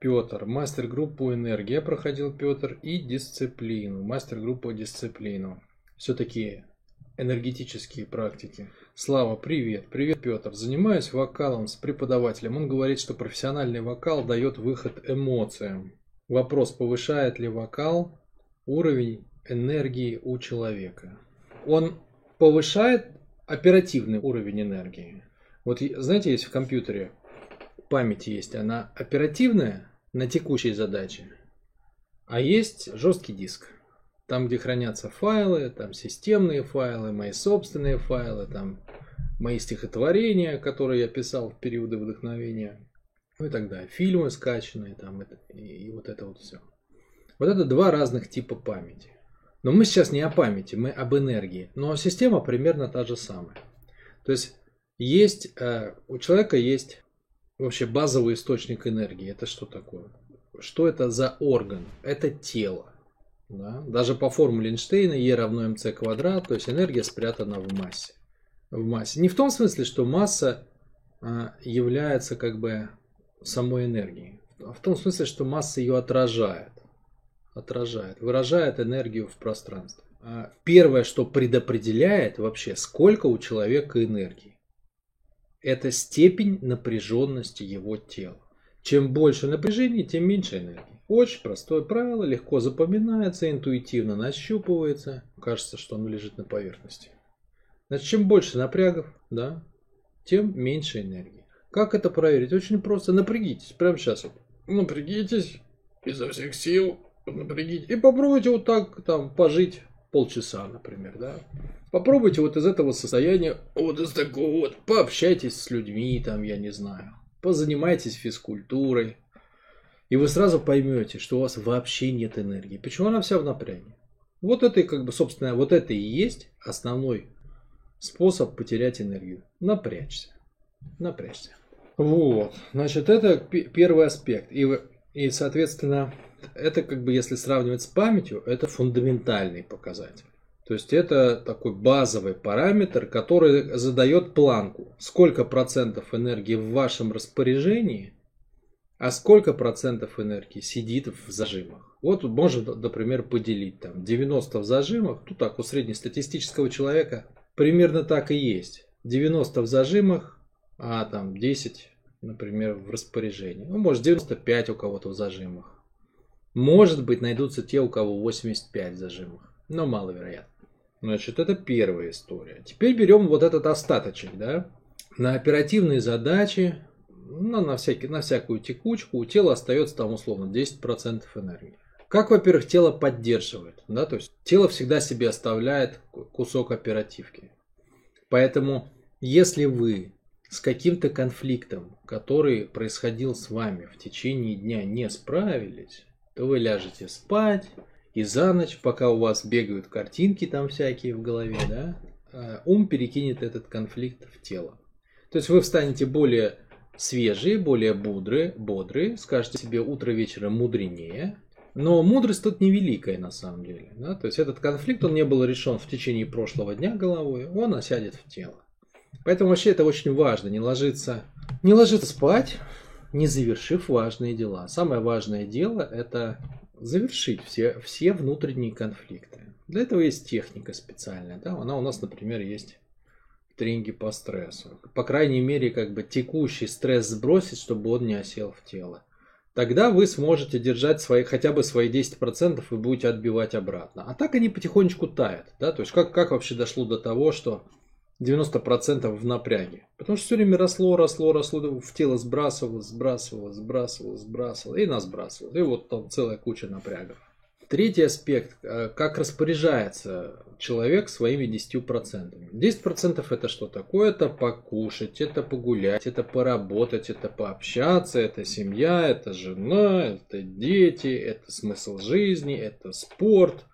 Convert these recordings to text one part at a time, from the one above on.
Петр. Мастер-группу энергия проходил Петр и дисциплину. Мастер-группу дисциплину. Все-таки энергетические практики. Слава, привет. Привет, Петр. Занимаюсь вокалом с преподавателем. Он говорит, что профессиональный вокал дает выход эмоциям. Вопрос, повышает ли вокал уровень энергии у человека? Он повышает оперативный уровень энергии. Вот знаете, есть в компьютере память есть, она оперативная на текущей задаче, а есть жесткий диск. Там, где хранятся файлы, там системные файлы, мои собственные файлы, там мои стихотворения, которые я писал в периоды вдохновения, ну и так далее. Фильмы скачанные, там, и, вот это вот все. Вот это два разных типа памяти. Но мы сейчас не о памяти, мы об энергии. Но система примерно та же самая. То есть есть, э, у человека есть вообще базовый источник энергии. Это что такое? Что это за орган? Это тело. Да? Даже по формуле Эйнштейна E равно mc квадрат, то есть энергия спрятана в массе. В массе. Не в том смысле, что масса а, является как бы самой энергией, а в том смысле, что масса ее отражает. Отражает, выражает энергию в пространстве. А первое, что предопределяет вообще, сколько у человека энергии, это степень напряженности его тела. Чем больше напряжения, тем меньше энергии. Очень простое правило, легко запоминается, интуитивно нащупывается. Кажется, что оно лежит на поверхности. Значит, чем больше напрягов, да, тем меньше энергии. Как это проверить? Очень просто. Напрягитесь прямо сейчас. Вот. Напрягитесь изо всех сил. Напрягитесь. И попробуйте вот так там пожить полчаса, например, да. Попробуйте вот из этого состояния, вот из такого вот, пообщайтесь с людьми, там, я не знаю, позанимайтесь физкультурой, и вы сразу поймете, что у вас вообще нет энергии. Почему она вся в напряге? Вот это, как бы, собственно, вот это и есть основной способ потерять энергию. Напрячься. Напрячься. Вот. Значит, это первый аспект. И, и, соответственно, это, как бы, если сравнивать с памятью, это фундаментальный показатель. То есть это такой базовый параметр, который задает планку. Сколько процентов энергии в вашем распоряжении – а сколько процентов энергии сидит в зажимах? Вот можно, например, поделить там 90 в зажимах, ну так, у среднестатистического человека примерно так и есть. 90 в зажимах, а там 10, например, в распоряжении. Ну, может 95 у кого-то в зажимах. Может быть, найдутся те, у кого 85 в зажимах. Но маловероятно. Значит, это первая история. Теперь берем вот этот остаточек, да. На оперативные задачи ну, на, всякий, на всякую текучку у тела остается там условно 10% энергии. Как, во-первых, тело поддерживает, да, то есть тело всегда себе оставляет кусок оперативки. Поэтому, если вы с каким-то конфликтом, который происходил с вами в течение дня, не справились, то вы ляжете спать, и за ночь, пока у вас бегают картинки там всякие в голове, да, э, ум перекинет этот конфликт в тело. То есть вы встанете более свежие, более бодрые, бодрые, скажете себе утро вечера мудренее. Но мудрость тут невеликая на самом деле. Да? То есть этот конфликт, он не был решен в течение прошлого дня головой, он осядет в тело. Поэтому вообще это очень важно, не ложиться, не ложиться спать, не завершив важные дела. Самое важное дело это завершить все, все внутренние конфликты. Для этого есть техника специальная. Да? Она у нас, например, есть тренинги по стрессу. По крайней мере, как бы текущий стресс сбросить, чтобы он не осел в тело. Тогда вы сможете держать свои, хотя бы свои 10% и будете отбивать обратно. А так они потихонечку тают. Да? То есть как, как вообще дошло до того, что 90% в напряге? Потому что все время росло, росло, росло, в тело сбрасывалось, сбрасывалось, сбрасывалось, сбрасывалось и нас сбрасывало. И вот там целая куча напрягов. Третий аспект, э, как распоряжается человек своими 10%. 10% это что такое? Это покушать, это погулять, это поработать, это пообщаться, это семья, это жена, это дети, это смысл жизни, это спорт.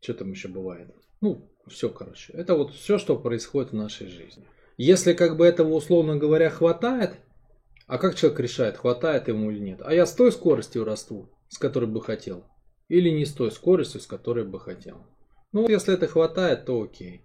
Что там еще бывает? Ну, все, короче. Это вот все, что происходит в нашей жизни. Если как бы этого, условно говоря, хватает, а как человек решает, хватает ему или нет? А я с той скоростью расту, с которой бы хотел или не с той скоростью, с которой бы хотел. Ну, если это хватает, то окей.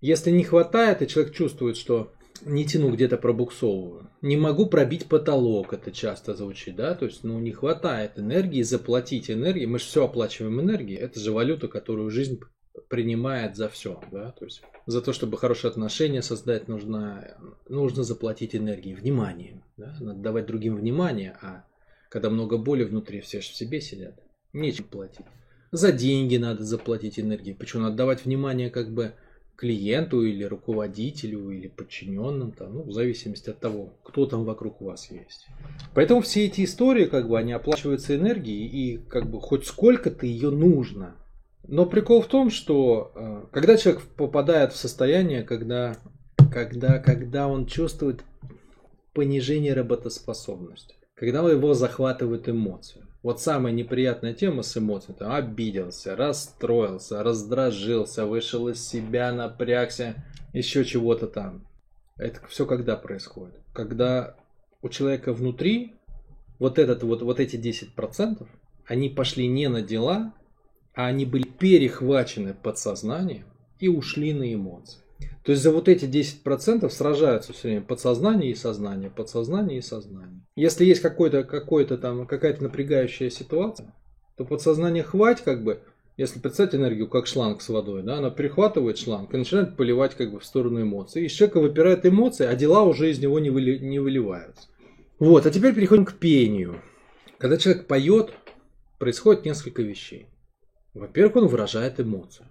Если не хватает, и человек чувствует, что не тяну, где-то пробуксовываю. Не могу пробить потолок, это часто звучит, да, то есть, ну, не хватает энергии, заплатить энергии, мы же все оплачиваем энергией, это же валюта, которую жизнь принимает за все, да, то есть за то, чтобы хорошие отношения создать, нужно, нужно заплатить энергией, вниманием, да, надо давать другим внимание, а когда много боли внутри, все же в себе сидят, нечем платить. За деньги надо заплатить энергии, почему надо давать внимание как бы клиенту или руководителю или подчиненным, там, ну, в зависимости от того, кто там вокруг вас есть. Поэтому все эти истории, как бы, они оплачиваются энергией, и как бы хоть сколько-то ее нужно. Но прикол в том, что э, когда человек попадает в состояние, когда, когда, когда он чувствует понижение работоспособности, когда его захватывают эмоции, вот самая неприятная тема с эмоциями. Там, обиделся, расстроился, раздражился, вышел из себя, напрягся, еще чего-то там. Это все когда происходит? Когда у человека внутри вот, этот, вот, вот эти 10%, они пошли не на дела, а они были перехвачены подсознанием и ушли на эмоции. То есть за вот эти 10% сражаются все время подсознание и сознание, подсознание и сознание. Если есть какой-то, какой-то там, какая-то напрягающая ситуация, то подсознание хвать как бы, если представить энергию как шланг с водой, да, она перехватывает шланг и начинает поливать как бы в сторону эмоций. Из человека выпирают эмоции, а дела уже из него не, выли, не выливаются. Вот, а теперь переходим к пению. Когда человек поет, происходит несколько вещей. Во-первых, он выражает эмоцию.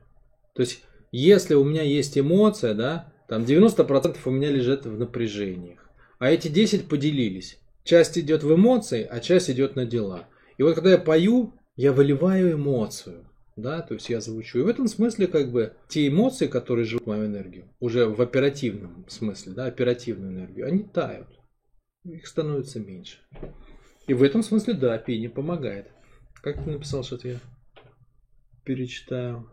То есть если у меня есть эмоция, да, там 90% у меня лежит в напряжениях. А эти 10 поделились. Часть идет в эмоции, а часть идет на дела. И вот когда я пою, я выливаю эмоцию. Да, то есть я звучу. И в этом смысле, как бы, те эмоции, которые живут мою энергию, уже в оперативном смысле, да, оперативную энергию, они тают. Их становится меньше. И в этом смысле, да, пение помогает. Как ты написал, что я перечитаю?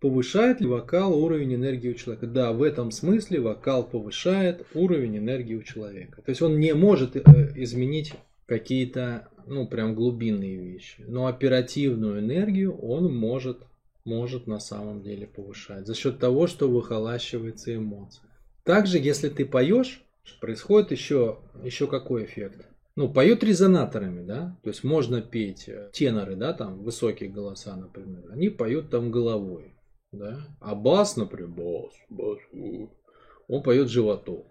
Повышает ли вокал уровень энергии у человека? Да, в этом смысле вокал повышает уровень энергии у человека. То есть он не может э, изменить какие-то, ну, прям глубинные вещи. Но оперативную энергию он может, может на самом деле повышать. За счет того, что выхолащивается эмоция. Также, если ты поешь, происходит еще, еще какой эффект? Ну, поют резонаторами, да, то есть можно петь э, теноры, да, там высокие голоса, например, они поют там головой да? А бас, например, бас, бас, он поет животом.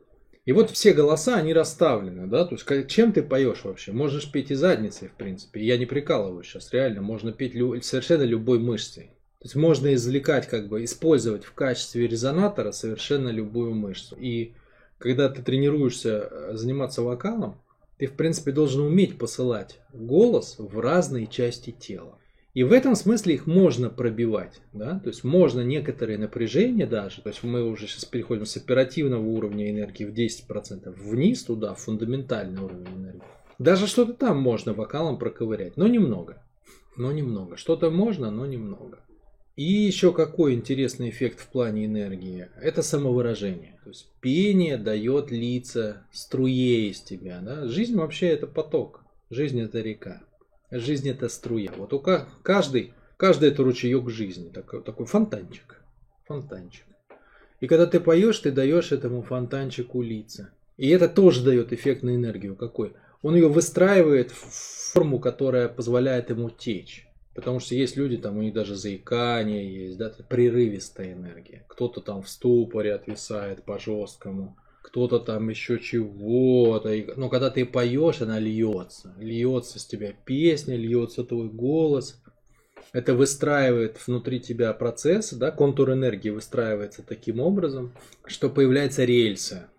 И вот все голоса, они расставлены, да, то есть чем ты поешь вообще? Можешь петь и задницей, в принципе. Я не прикалываюсь сейчас, реально, можно петь лю- совершенно любой мышцей. То есть можно извлекать, как бы, использовать в качестве резонатора совершенно любую мышцу. И когда ты тренируешься э, заниматься вокалом, ты, в принципе, должен уметь посылать голос в разные части тела. И в этом смысле их можно пробивать. Да? То есть можно некоторые напряжения даже, то есть мы уже сейчас переходим с оперативного уровня энергии в 10% вниз туда, в фундаментальный уровень энергии. Даже что-то там можно вокалом проковырять, но немного. Но немного. Что-то можно, но немного. И еще какой интересный эффект в плане энергии? Это самовыражение. То есть пение дает лица струе из тебя. Да? Жизнь вообще это поток. Жизнь это река. Жизнь это струя. Вот у каждый, каждый это ручеек жизни, такой, такой фонтанчик. Фонтанчик. И когда ты поешь, ты даешь этому фонтанчику лица. И это тоже дает эффектную энергию. Какой? Он ее выстраивает в форму, которая позволяет ему течь. Потому что есть люди, там у них даже заикание есть, да, прерывистая энергия. Кто-то там в ступоре отвисает по жесткому кто-то там еще чего-то. Но когда ты поешь, она льется. Льется с тебя песня, льется твой голос. Это выстраивает внутри тебя процесс, да, контур энергии выстраивается таким образом, что появляется рельса.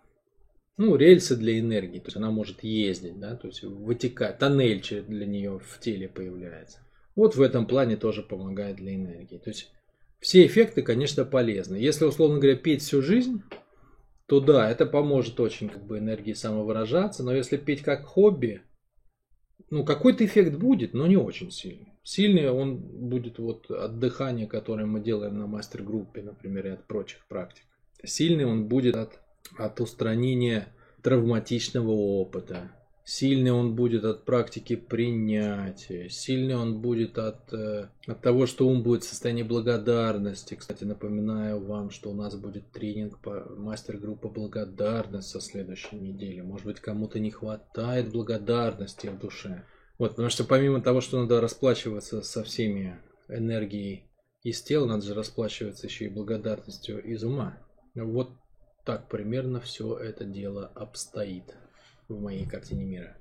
Ну, рельсы для энергии, то есть она может ездить, да, то есть вытекать, тоннель для нее в теле появляется. Вот в этом плане тоже помогает для энергии. То есть все эффекты, конечно, полезны. Если, условно говоря, петь всю жизнь, то да, это поможет очень как бы энергии самовыражаться, но если петь как хобби, ну какой-то эффект будет, но не очень сильный. Сильный он будет вот от дыхания, которое мы делаем на мастер-группе, например, и от прочих практик. Сильный он будет от, от устранения травматичного опыта. Сильный он будет от практики принятия, сильный он будет от, э, от того, что ум будет в состоянии благодарности. Кстати, напоминаю вам, что у нас будет тренинг по мастер-группа благодарность со следующей недели. Может быть, кому-то не хватает благодарности в душе. Вот, потому что помимо того, что надо расплачиваться со всеми энергией из тела, надо же расплачиваться еще и благодарностью из ума. Вот так примерно все это дело обстоит в моей картине мира.